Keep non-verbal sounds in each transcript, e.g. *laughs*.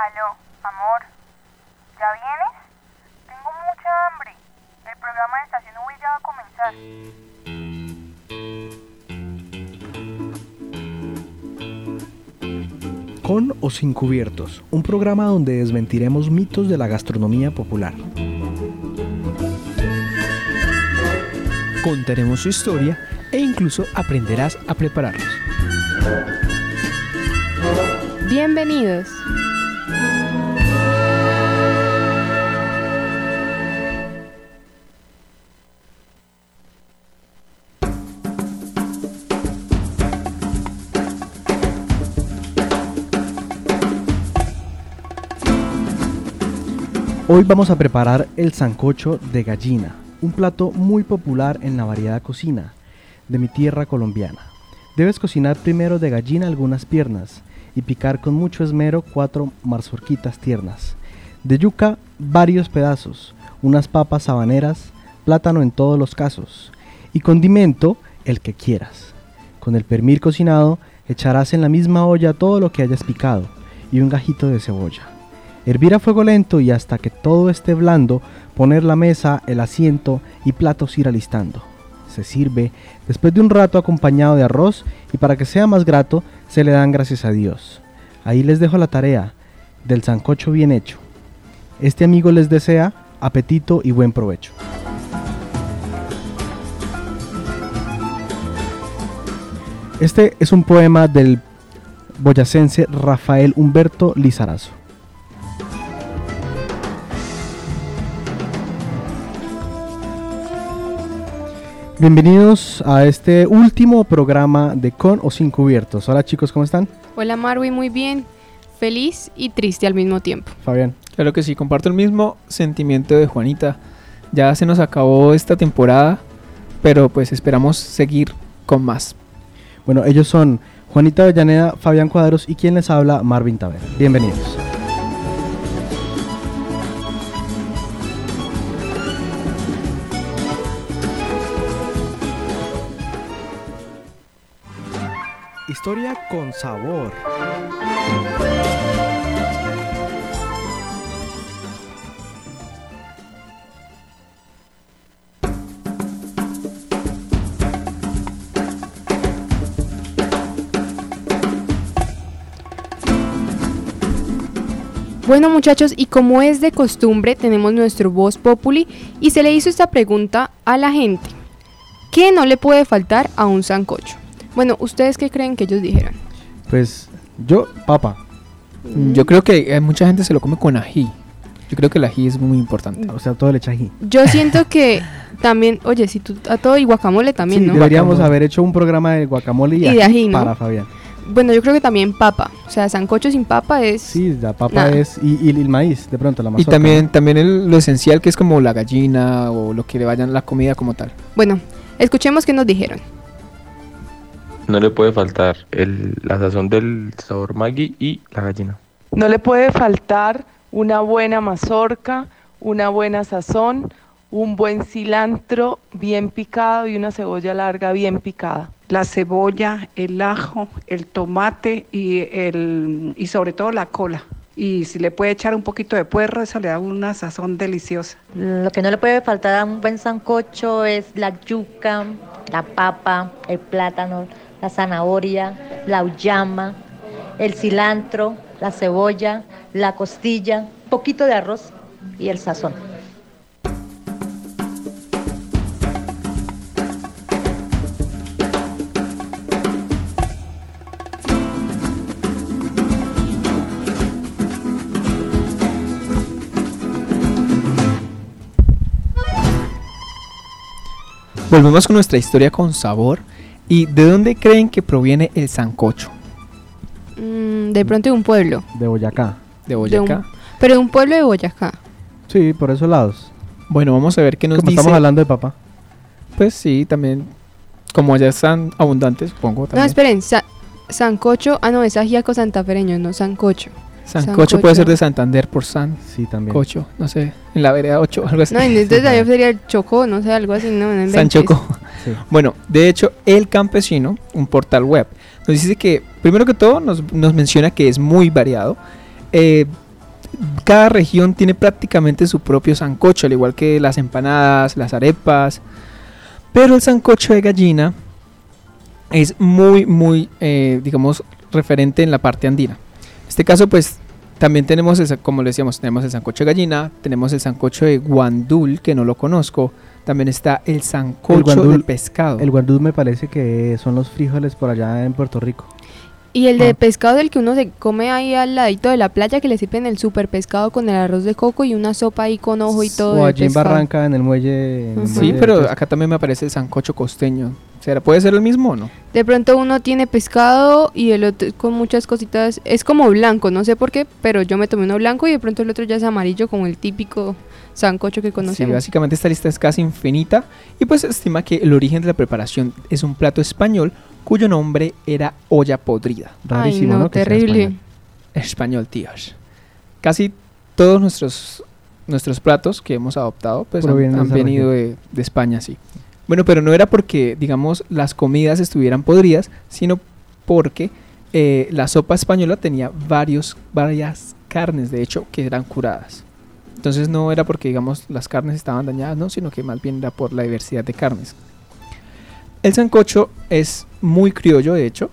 Aló, amor. ¿Ya vienes? Tengo mucha hambre. El programa de Estación V ya va a comenzar. Con o sin cubiertos, un programa donde desmentiremos mitos de la gastronomía popular. Contaremos su historia e incluso aprenderás a prepararlos. Bienvenidos. Hoy vamos a preparar el sancocho de gallina, un plato muy popular en la variada cocina de mi tierra colombiana. Debes cocinar primero de gallina algunas piernas y picar con mucho esmero cuatro mazorquitas tiernas. De yuca varios pedazos, unas papas habaneras, plátano en todos los casos y condimento el que quieras. Con el pernil cocinado echarás en la misma olla todo lo que hayas picado y un gajito de cebolla. Hervir a fuego lento y hasta que todo esté blando, poner la mesa, el asiento y platos ir alistando. Se sirve después de un rato acompañado de arroz y para que sea más grato se le dan gracias a Dios. Ahí les dejo la tarea del sancocho bien hecho. Este amigo les desea apetito y buen provecho. Este es un poema del boyacense Rafael Humberto Lizarazo. Bienvenidos a este último programa de Con o Sin Cubiertos. Hola chicos, ¿cómo están? Hola Marwi, muy bien. Feliz y triste al mismo tiempo. Fabián. Claro que sí, comparto el mismo sentimiento de Juanita. Ya se nos acabó esta temporada, pero pues esperamos seguir con más. Bueno, ellos son Juanita Avellaneda, Fabián Cuadros y quien les habla, Marvin Tavera. Bienvenidos. Historia con sabor. Bueno muchachos, y como es de costumbre, tenemos nuestro Voz Populi y se le hizo esta pregunta a la gente. ¿Qué no le puede faltar a un sancocho? Bueno, ¿ustedes qué creen que ellos dijeron? Pues yo, papa. Yo creo que eh, mucha gente se lo come con ají. Yo creo que el ají es muy importante. O sea, todo le echa ají. Yo *laughs* siento que también, oye, si tú a todo y guacamole también, sí, ¿no? deberíamos Guacamole. haber hecho un programa de guacamole y, Y de ají, ¿no? para Fabián. Bueno, yo creo que también papa. O sea, sancocho sin papa es... Sí, la papa Nada. es y, y el maíz, de pronto la Y mazorca. también, también el- lo esencial que es como la gallina o lo que le vayan la comida como tal. Bueno, escuchemos qué nos dijeron. No le puede faltar el, la sazón del sabor Maggi y la gallina. No le puede faltar una buena mazorca, una buena sazón, un buen cilantro bien picado y una cebolla larga bien picada. la cebolla, el ajo, el tomate y, el, y sobre todo la cola. Y si le puede echar un poquito de puerro, eso le da una sazón deliciosa. Lo que no le puede faltar a un buen sancocho es la yuca, la papa, el plátano, la zanahoria, la uyama, el cilantro, la cebolla, la costilla, poquito de arroz y el sazón. Volvemos con nuestra historia con sabor. ¿Y de dónde creen que proviene el sancocho? Mm, de pronto de un pueblo. de Boyacá. ¿De Boyacá? un- Pero de un pueblo de Boyacá. Sí, por esos lados. Bueno, vamos a ver qué nos Como dice. estamos hablando de papa. Pues sí, también. Como allá están abundantes, supongo No, también. esperen. sa- sancocho. Ah, no, es ajíaco santafereño, no sancocho. Sancocho, sancocho. puede ser de Santander por San. Sí, también. Cocho, no sé, en la vereda 8 algo así. No, entonces ahí sería el chocó, no sé, algo así. No. San. Sí. Bueno, de hecho, El Campesino, un portal web, nos dice que, primero que todo, nos, nos menciona que es muy variado. Eh, cada región tiene prácticamente su propio sancocho, al igual que las empanadas, las arepas. Pero el sancocho de gallina es muy, muy, eh, digamos, referente en la parte andina. Este caso, pues, también tenemos, esa- como le decíamos, tenemos el sancocho de gallina, tenemos el sancocho de guandul, que no lo conozco. También está el sancocho guandul- de pescado. El guandú me parece que son los frijoles por allá en Puerto Rico. Y el de Ah. pescado del que uno se come ahí al ladito de la playa, que le sirven el super pescado con el arroz de coco y una sopa ahí con ojo y todo. O allí en. Barranca, en el muelle. en el. Sí, muelle pero acá también me aparece el sancocho costeño. ¿Será, ¿Puede ser el mismo o no? De pronto uno tiene pescado y el otro con muchas cositas. Es como blanco, no sé por qué, pero yo me tomé uno blanco y de pronto el otro ya es amarillo, como el típico sancocho que Sí, conocemos. básicamente esta lista es casi infinita y pues se estima que el origen de la preparación es un plato español cuyo nombre era olla podrida. Ay, Rarísimo, no, ¿no? Terrible. español. Español, tíos. Casi todos nuestros, nuestros platos que hemos adoptado pues han, han venido de, de España, sí. Bueno, pero no era porque, digamos, las comidas estuvieran podridas, sino porque eh, la sopa española tenía varios, varias carnes, de hecho, que eran curadas. Entonces no era porque, digamos, las carnes estaban dañadas, no, sino que más bien era por la diversidad de carnes. El sancocho es muy criollo, de hecho,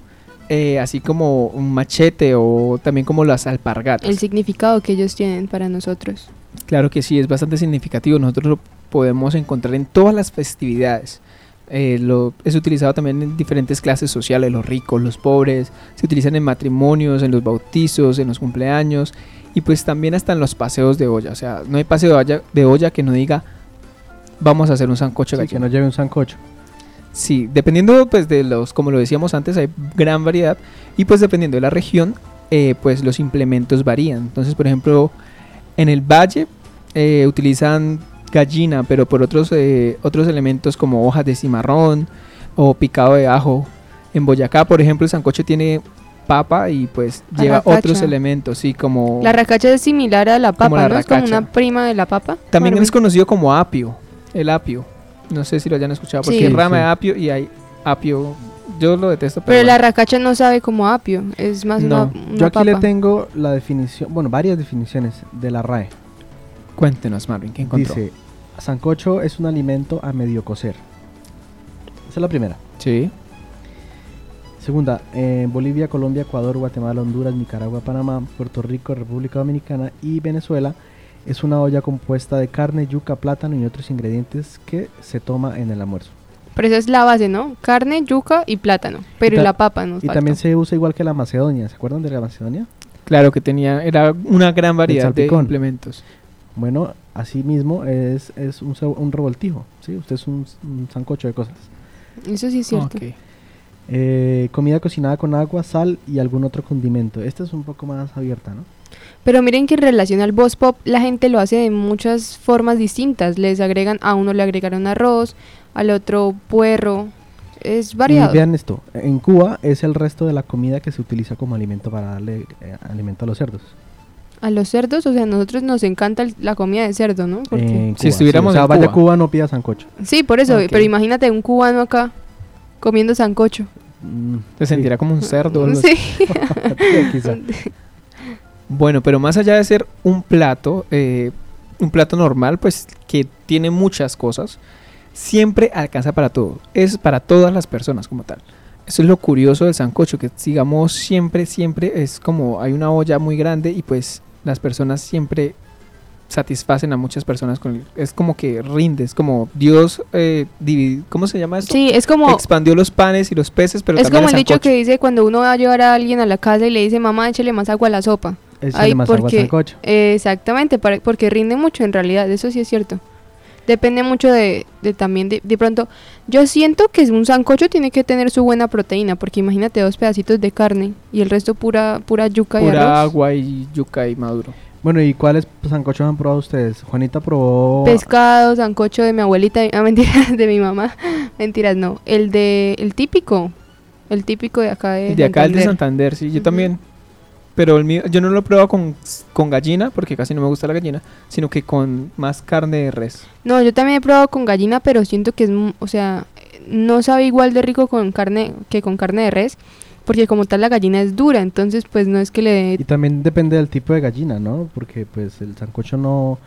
eh, así como un machete o también como las alpargatas. El significado que ellos tienen para nosotros. Claro que sí, es bastante significativo. Nosotros lo podemos encontrar en todas las festividades. Eh, lo, es utilizado también en diferentes clases sociales, los ricos, los pobres. Se utilizan en matrimonios, en los bautizos, en los cumpleaños y pues también hasta en los paseos de olla. O sea, no hay paseo de olla, de olla que no diga vamos a hacer un sancocho Sí, que no lleve un sancocho. Sí, dependiendo pues de los, como lo decíamos antes, hay gran variedad y pues dependiendo de la región, eh, pues los implementos varían. Entonces, por ejemplo, en el valle eh, utilizan gallina, pero por otros eh, otros elementos como hojas de cimarrón o picado de ajo. En Boyacá, por ejemplo, el sancocho tiene papa y pues lleva Arracacha. otros elementos, sí, como La racacha es similar a la Como papa, la ¿no? Es como una prima de la papa. también es conocido como apio, el apio. No sé si lo hayan escuchado, porque Sí. rama Sí. de apio y hay apio. Yo lo detesto, pero, Pero la racacha no sabe como apio, es más No, una, una Yo aquí le tengo la definición, bueno, varias definiciones de la RAE. Cuéntenos, Marvin, ¿qué encontró? Dice, sancocho es un alimento a medio cocer. Esa es la primera. Sí. Segunda, en Bolivia, Colombia, Ecuador, Guatemala, Honduras, Nicaragua, Panamá, Puerto Rico, República Dominicana y Venezuela es una olla compuesta de carne, yuca, plátano y otros ingredientes que se toma en el almuerzo. Pero esa es la base, ¿no? Carne, yuca y plátano. Pero y, la papa nos Y falta. también se usa igual que la macedonia. ¿Se acuerdan de la macedonia? Claro que tenía, era una gran variedad de salpicón. Bueno, así mismo es, es un, un revoltijo. ¿sí? Usted es un, un sancocho de cosas. Eso sí es cierto. Ok. Eh, comida cocinada con agua, sal y algún otro condimento. Esta es un poco más abierta, ¿no? Pero miren que en relación al boss pop, la gente lo hace de muchas formas distintas. Les agregan, a uno le agregaron arroz, al otro puerro. Es variado. Y vean esto, en Cuba es el resto de la comida que se utiliza como alimento para darle eh, alimento a los cerdos. A los cerdos, o sea, a nosotros nos encanta el- la comida de cerdo, ¿no? Porque- En Si Cuba, estuviéramos o sea, en vaya Cuba. a Cuba no pida sancocho. Sí, por eso, Ok. pero imagínate un cubano acá comiendo sancocho. Mm, Se sí. sentirá como un cerdo. o algo así. *laughs* Sí. Quizá. Bueno, pero más allá de ser un plato, eh, un plato normal, pues que tiene muchas cosas, siempre alcanza para todo. Es para todas las personas como tal. Eso es lo curioso del sancocho, que digamos siempre, siempre es como hay una olla muy grande y pues las personas siempre satisfacen a muchas personas con el- es como que rinde, es como Dios, eh, divi- ¿cómo se llama esto? Sí, es como, Expandió los panes y los peces, pero es también como el dicho que dice cuando uno va a llevar a alguien a la casa y le dice, mamá, échale más agua a la sopa. Échale Ay, más agua al porque-. Eh, exactamente, para- porque rinde mucho en realidad, eso sí es cierto. Depende mucho de, de también, de, de pronto, yo siento que un sancocho tiene que tener su buena proteína, porque imagínate dos pedacitos de carne y el resto pura, pura yuca y Pura arroz. agua y yuca y maduro. Bueno, ¿y cuáles sancochos han probado ustedes? Juanita probó... Pescado, sancocho de mi abuelita, ah, *laughs* mentiras, de mi mamá, mentiras, no, el de, el típico, el típico de acá de, de acá, el de Santander. Sí, yo también. Pero el mío, yo no lo he probado con, con gallina, porque casi no me gusta la gallina, sino que con más carne de res. No, yo también he probado con gallina, pero siento que es, o sea, no sabe igual de rico con carne que con carne de res, porque como tal la gallina es dura, entonces pues no es que le Y también depende del tipo de gallina, ¿no? Porque pues el sancocho no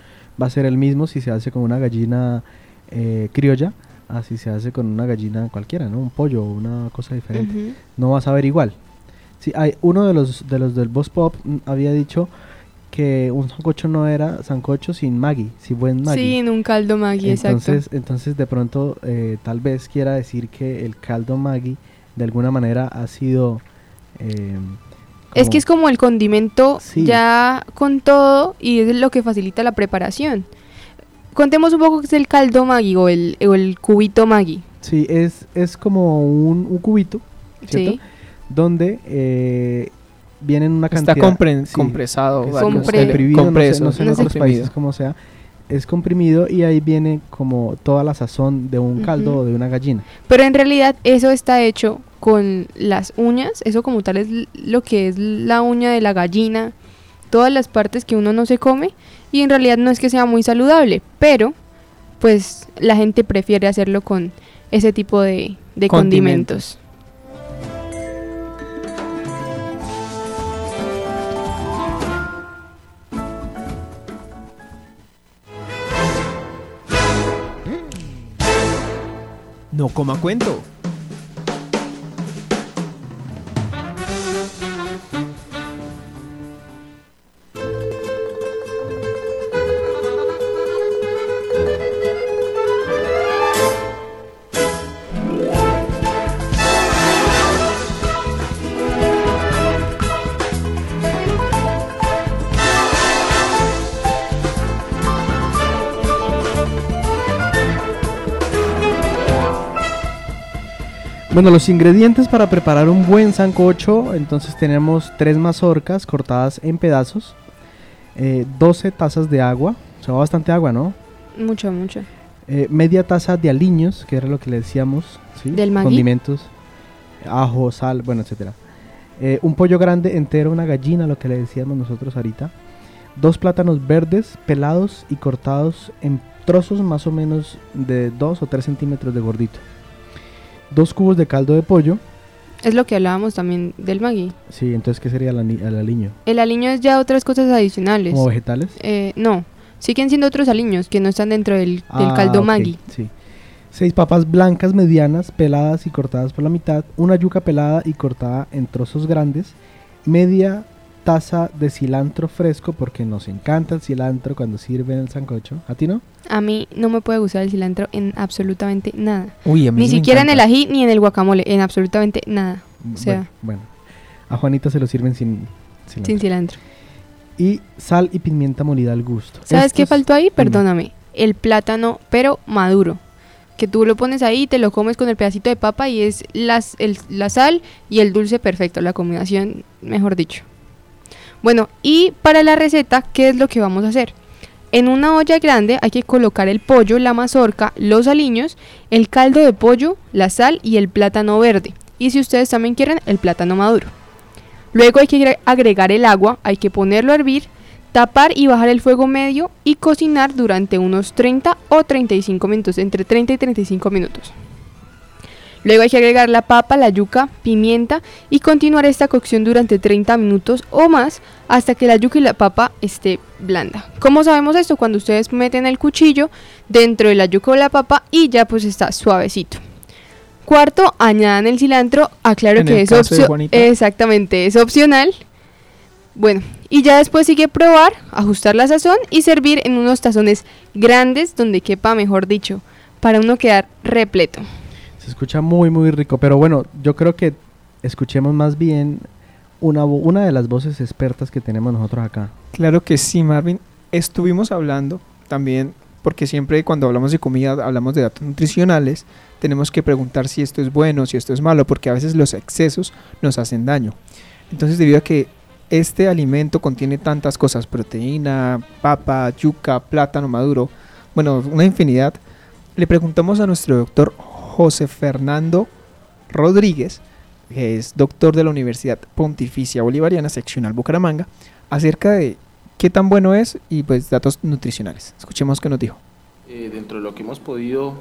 va a ser el mismo si se hace con una gallina eh, criolla, así se hace con una gallina cualquiera, ¿no? Un pollo o una cosa diferente. No vas a ver igual. Sí, hay uno de los de los del Boss Pop mm, había dicho que un sancocho no era sancocho sin Maggi, sin buen Maggi. Sí, en un caldo Maggi, entonces, exacto. entonces de pronto eh, tal vez quiera decir que el caldo Maggi de alguna manera ha sido eh, Es que es como el condimento Sí. ya con todo y es lo que facilita la preparación. Contemos un poco qué es el caldo Maggi o el, o el cubito Maggi. Sí, es, es como un, un cubito, ¿cierto? Sí. Donde eh, vienen una Está cantidad... compren- sí, compresado. es Compre- eh, comprimido, no sé- compreso, no sé, en no sé. otros países sea. Es comprimido y ahí viene como toda la sazón de un caldo o de una gallina. Pero en realidad eso está hecho con las uñas, eso como tal es lo que es la uña de la gallina, todas las partes que uno no se come y en realidad no es que sea muy saludable, pero pues la gente prefiere hacerlo con ese tipo de, de Condimentos. condimentos. No coma cuento. Bueno, los ingredientes para preparar un buen sancocho, entonces tenemos tres mazorcas cortadas en pedazos, eh, 12 tazas de agua, o sea, bastante agua, ¿no? Mucho, mucho. Eh, media taza de aliños, que era lo que le decíamos, ¿sí? ¿Del Maggi? Condimentos, ajo, sal, bueno, etcétera. Eh, un pollo grande entero, una gallina, lo que le decíamos nosotros ahorita. Dos plátanos verdes, pelados y cortados en trozos más o menos de 2 o 3 centímetros de gordito. Dos cubos de caldo de pollo. Es lo que hablábamos también del Maggi. Sí, entonces, ¿qué sería el, aliño? El aliño es ya otras cosas adicionales. ¿Como vegetales? Eh, no, siguen siendo otros aliños que no están dentro del, del Ah, caldo ok, Maggi. Sí. Seis papas blancas medianas, peladas y cortadas por la mitad. Una yuca pelada y cortada en trozos grandes. Media taza de cilantro fresco, porque nos encanta el cilantro cuando sirve en el sancocho. ¿A ti no? A mí no me puede gustar el cilantro en absolutamente nada. Uy, a mí Ni sí me siquiera en el ají ni en el guacamole, en absolutamente nada. O sea, bueno, bueno. A Juanita se lo sirven sin cilantro. sin cilantro. Y sal y pimienta molida al gusto. ¿Sabes qué Estos- faltó ahí? Perdóname. El plátano, pero maduro. Que tú lo pones ahí, te lo comes con el pedacito de papa y es las, el- la sal y el dulce perfecto, la combinación, mejor dicho. Bueno, y para la receta, ¿qué es lo que vamos a hacer? En una olla grande hay que colocar el pollo, la mazorca, los aliños, el caldo de pollo, la sal y el plátano verde. Y si ustedes también quieren, el plátano maduro. Luego hay que agre- agregar el agua, hay que ponerlo a hervir, tapar y bajar el fuego medio y cocinar durante unos 30 o 35 minutos, entre 30 y 35 minutos. Luego hay que agregar la papa, la yuca, pimienta y continuar esta cocción durante 30 minutos o más hasta que la yuca y la papa esté blanda. ¿Cómo sabemos esto? Cuando ustedes meten el cuchillo dentro de la yuca o la papa y ya pues está suavecito. Cuarto, añadan el cilantro. Aclaro En que es caso de opcio- Juanita. Exactamente, es opcional. Bueno, y ya después sigue probar, ajustar la sazón y servir en unos tazones grandes donde quepa, mejor dicho, para uno quedar repleto. Se escucha muy, muy rico. Pero bueno, yo creo que escuchemos más bien una, una de las voces expertas que tenemos nosotros acá. Claro que sí, Marvin. Estuvimos hablando también, porque siempre cuando hablamos de comida hablamos de datos nutricionales, tenemos que preguntar si esto es bueno, si esto es malo, porque a veces los excesos nos hacen daño. Entonces, debido a que este alimento contiene tantas cosas, proteína, papa, yuca, plátano maduro, bueno, una infinidad, le preguntamos a nuestro doctor José Fernando Rodríguez, que es doctor de la Universidad Pontificia Bolivariana, seccional Bucaramanga, acerca de qué tan bueno es y pues datos nutricionales. Escuchemos qué nos dijo. Eh, dentro de lo que hemos podido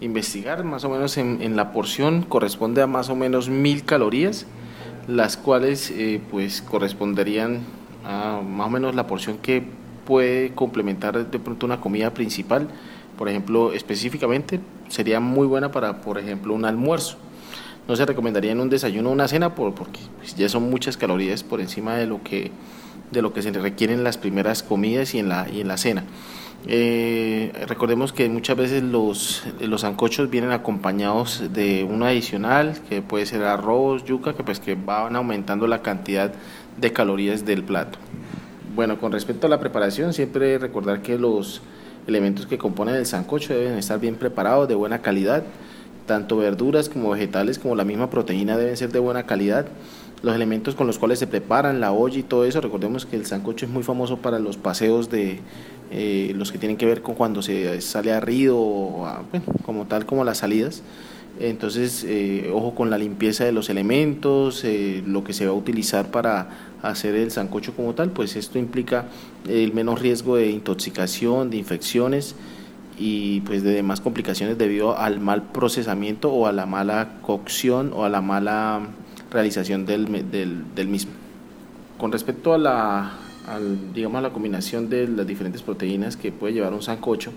investigar, más o menos en, la porción corresponde a más o menos mil calorías, las cuales eh, pues corresponderían a más o menos la porción que puede complementar de pronto una comida principal. Por ejemplo, específicamente sería muy buena para, por ejemplo, un almuerzo. No se recomendaría en un desayuno o una cena por, porque pues, ya son muchas calorías por encima de lo que de lo que se requieren las primeras comidas y en la, y en la cena. Eh, recordemos que muchas veces los, los ancochos vienen acompañados de uno adicional, que puede ser arroz, yuca, que pues que van aumentando la cantidad de calorías del plato. Bueno, con respecto a la preparación, siempre recordar que los elementos que componen el sancocho deben estar bien preparados, de buena calidad, tanto verduras como vegetales como la misma proteína deben ser de buena calidad los elementos con los cuales se preparan, la olla y todo eso. Recordemos que el sancocho es muy famoso para los paseos de eh, los que tienen que ver con cuando se sale a río, o como tal como las salidas. Entonces, eh, ojo con la limpieza de los elementos, eh, lo que se va a utilizar para hacer el sancocho como tal, pues esto implica el menos riesgo de intoxicación, de infecciones y pues de demás complicaciones debido al mal procesamiento o a la mala cocción o a la mala realización del, del, mismo. Con respecto a la, digamos, a la combinación de las diferentes proteínas que puede llevar un sancocho,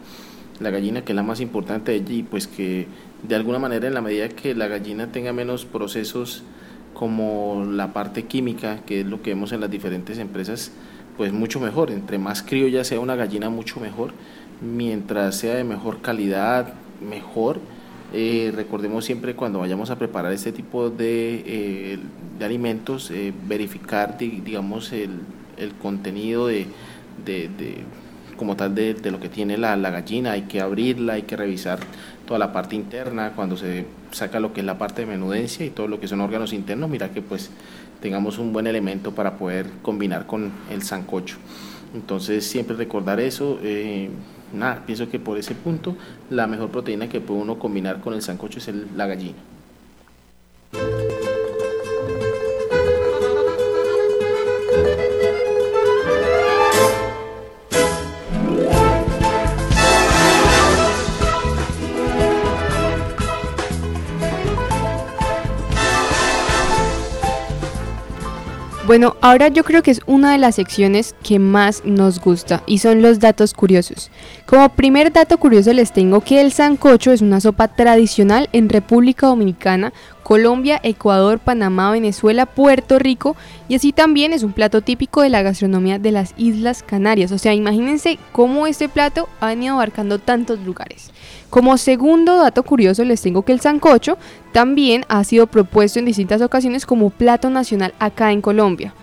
la gallina que es la más importante y pues que de alguna manera en la medida que la gallina tenga menos procesos como la parte química, que es lo que vemos en las diferentes empresas, pues mucho mejor, entre más criolla sea una gallina mucho mejor, mientras sea de mejor calidad, mejor, eh, recordemos siempre cuando vayamos a preparar este tipo de, eh, de alimentos, eh, verificar, digamos, el, el contenido de, de, como tal de, de, lo que tiene la, la, gallina. Hay que abrirla, hay que revisar toda la parte interna, cuando se saca lo que es la parte de menudencia y todo lo que son órganos internos, mira que pues tengamos un buen elemento para poder combinar con el sancocho. Entonces siempre recordar eso nada, pienso que por ese punto la mejor proteína que puede uno combinar con el sancocho es la gallina. Bueno, ahora yo creo que es una de las secciones que más nos gusta y son los datos curiosos. Como primer dato curioso les tengo que el sancocho es una sopa tradicional en República Dominicana, Colombia, Ecuador, Panamá, Venezuela, Puerto Rico y así también es un plato típico de la gastronomía de las Islas Canarias. O sea, imagínense cómo este plato ha venido abarcando tantos lugares. Como segundo dato curioso les tengo que el sancocho también ha sido propuesto en distintas ocasiones como plato nacional acá en Colombia.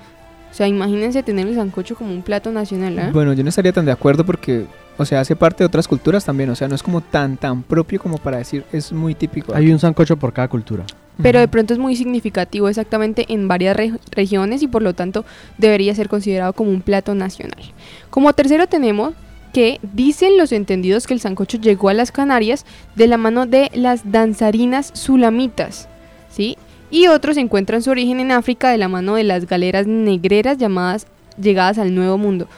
O sea, imagínense tener el sancocho como un plato nacional. ¿eh? Bueno, yo no estaría tan de acuerdo porque, o sea, hace parte de otras culturas también. O sea, no es como tan, tan propio como para decir es muy típico. Hay un sancocho por cada cultura. Pero de pronto es muy significativo exactamente en varias regiones y por lo tanto debería ser considerado como un plato nacional. Como tercero tenemos que dicen los entendidos que el sancocho llegó a las Canarias de la mano de las danzarinas sulamitas, ¿sí? Y otros encuentran su origen en África de la mano de las galeras negreras llamadas llegadas al Nuevo Mundo.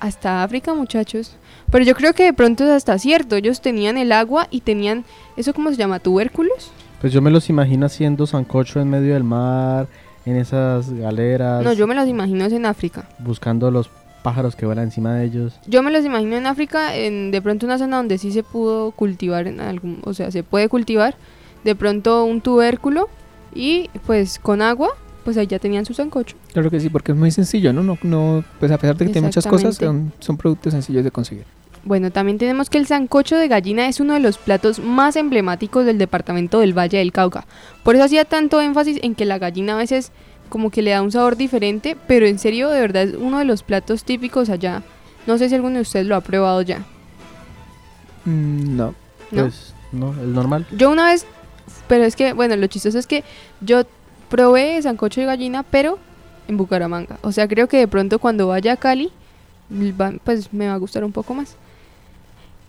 hasta África, muchachos. Pero yo creo que de pronto es hasta cierto. Ellos tenían el agua y tenían, ¿eso cómo se llama? ¿Tubérculos? Pues yo me los imagino haciendo sancocho en medio del mar, en esas galeras. No, yo me los imagino en África. Buscando los pájaros que vuelan encima de ellos. Yo me los imagino en África, en de pronto una zona donde sí se pudo cultivar, en algún, o sea, se puede cultivar de pronto un tubérculo y pues con agua, pues ahí ya tenían su sancocho. Claro que sí, porque es muy sencillo, ¿no? no, no pues a pesar de que tiene muchas cosas, son, son productos sencillos de conseguir. Bueno, también tenemos que el sancocho de gallina es uno de los platos más emblemáticos del departamento del Valle del Cauca. Por eso hacía tanto énfasis en que la gallina a veces como que le da un sabor diferente, pero en serio, de verdad es uno de los platos típicos allá. No sé si alguno de ustedes lo ha probado ya. Mm, no. ¿No? Pues no, el normal. Yo una vez, pero es que, bueno, lo chistoso es que yo probé sancocho de gallina, pero en Bucaramanga. O sea, creo que de pronto cuando vaya a Cali, pues me va a gustar un poco más.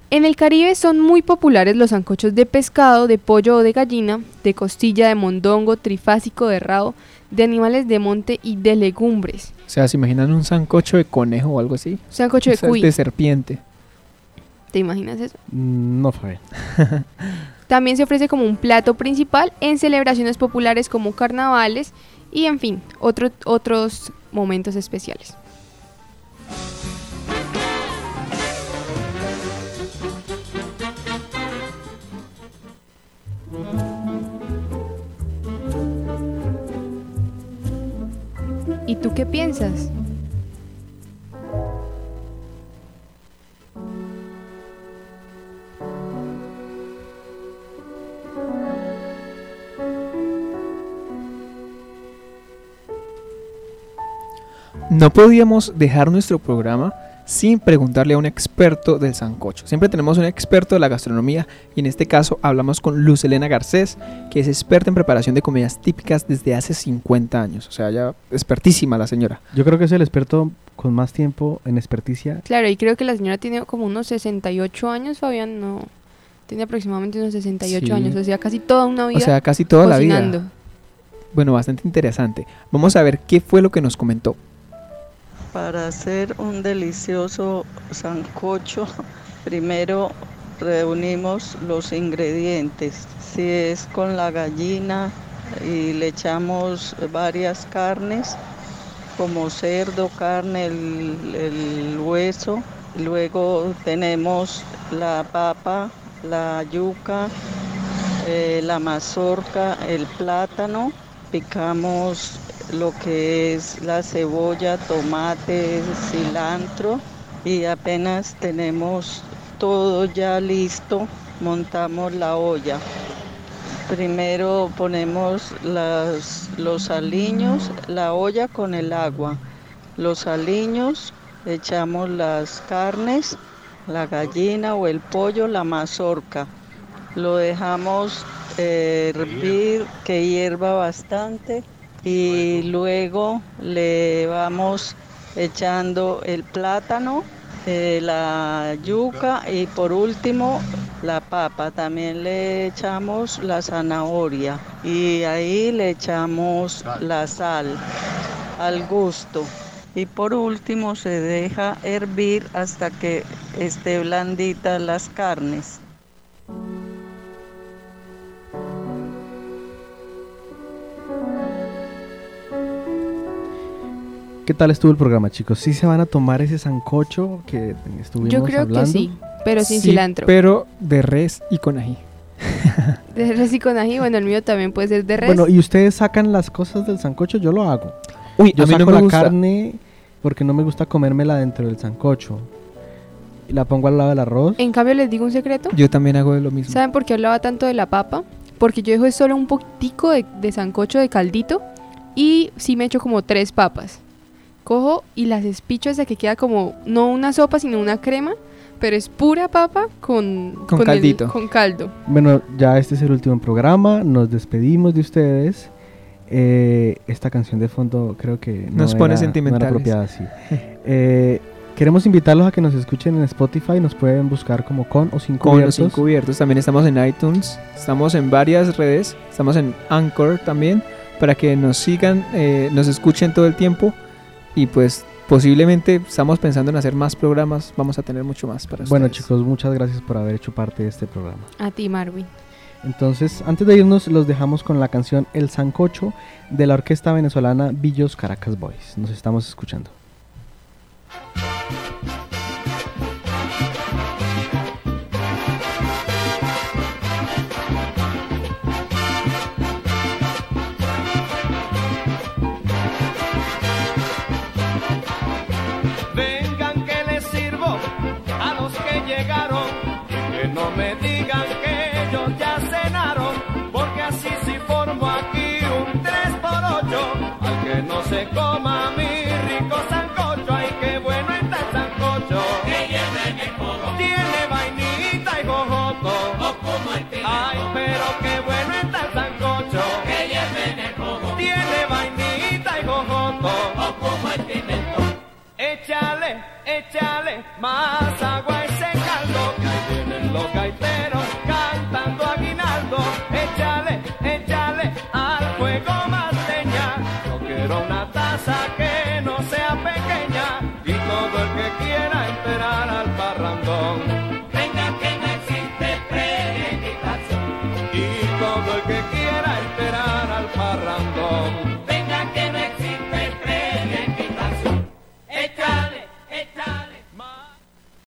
En el Caribe son muy populares los sancochos de pescado, de pollo o de gallina, de costilla, de mondongo, trifásico, de rabo, de animales de monte y de legumbres. O sea, ¿se imaginan un sancocho de conejo o algo así? Sancocho de cuy. De serpiente. ¿Te imaginas eso? Mm, no, fue. *laughs* También se ofrece como un plato principal en celebraciones populares como carnavales y en fin, otro- otros momentos especiales. ¿Y tú qué piensas? No podíamos dejar nuestro programa sin preguntarle a un experto del sancocho. Siempre tenemos un experto de la gastronomía y en este caso hablamos con Luz Elena Garcés, que es experta en preparación de comidas típicas desde hace 50 años. O sea, ya expertísima la señora. Yo creo que es el experto con más tiempo en experticia. Claro, y creo que la señora tiene como unos 68 años, Fabián, no. Tiene aproximadamente unos 68 Sí. años, o sea, casi toda una vida O sea, casi toda la cocinando. vida. Bueno, bastante interesante. Vamos a ver qué fue lo que nos comentó. Para hacer un delicioso sancocho, primero reunimos los ingredientes. Si es con la gallina y le echamos varias carnes, como cerdo, carne, el, hueso. Luego tenemos la papa, la yuca, eh, la mazorca, el plátano. Picamos lo que es la cebolla, tomate, cilantro y apenas tenemos todo ya listo, montamos la olla. Primero ponemos los aliños, la olla con el agua. Los aliños, echamos las carnes, la gallina o el pollo, la mazorca. Lo dejamos eh, hervir, que hierva bastante y luego le vamos echando el plátano, eh, la yuca y por último la papa. También le echamos la zanahoria y ahí le echamos la sal al gusto. Y por último se deja hervir hasta que esté blandita las carnes. ¿Qué tal estuvo el programa, chicos? ¿Sí se van a tomar ese sancocho que estuvimos Yo creo hablando? que sí, pero sin Sí, cilantro. Pero de res y con ají. *laughs* De res y con ají, bueno, el mío también puede ser de res. Bueno, y ustedes sacan las cosas del sancocho, yo lo hago. Uy, Yo a mí no saco me la gusta. carne porque no me gusta comérmela dentro del sancocho. Y la pongo al lado del arroz. En cambio, les digo un secreto. Yo también hago lo mismo. ¿Saben por qué hablaba tanto de la papa? Porque yo dejo solo un poquitico de, de sancocho de caldito y sí me echo como tres papas. Cojo y las espicho hasta que queda como, no una sopa, sino una crema, pero es pura papa con, Con el- caldito. con caldo. Bueno, ya este es el último programa. Nos despedimos de ustedes. Eh, esta canción de fondo creo que no Nos pone no sentimentales. apropiada, sí. *laughs* Eh, queremos invitarlos a que nos escuchen en Spotify. Nos pueden buscar como con o sin Con los cubiertos. encubiertos. También estamos en iTunes. Estamos en varias redes. Estamos en Anchor también. Para que nos sigan, eh, nos escuchen todo el tiempo. Y pues posiblemente estamos pensando en hacer más programas. Vamos a tener mucho más para Bueno, ustedes. chicos, muchas gracias por haber hecho parte de este programa. A ti, Marvin. Entonces, antes de irnos, los dejamos con la canción El Sancocho de la orquesta venezolana Villos Caracas Boys. Nos estamos escuchando.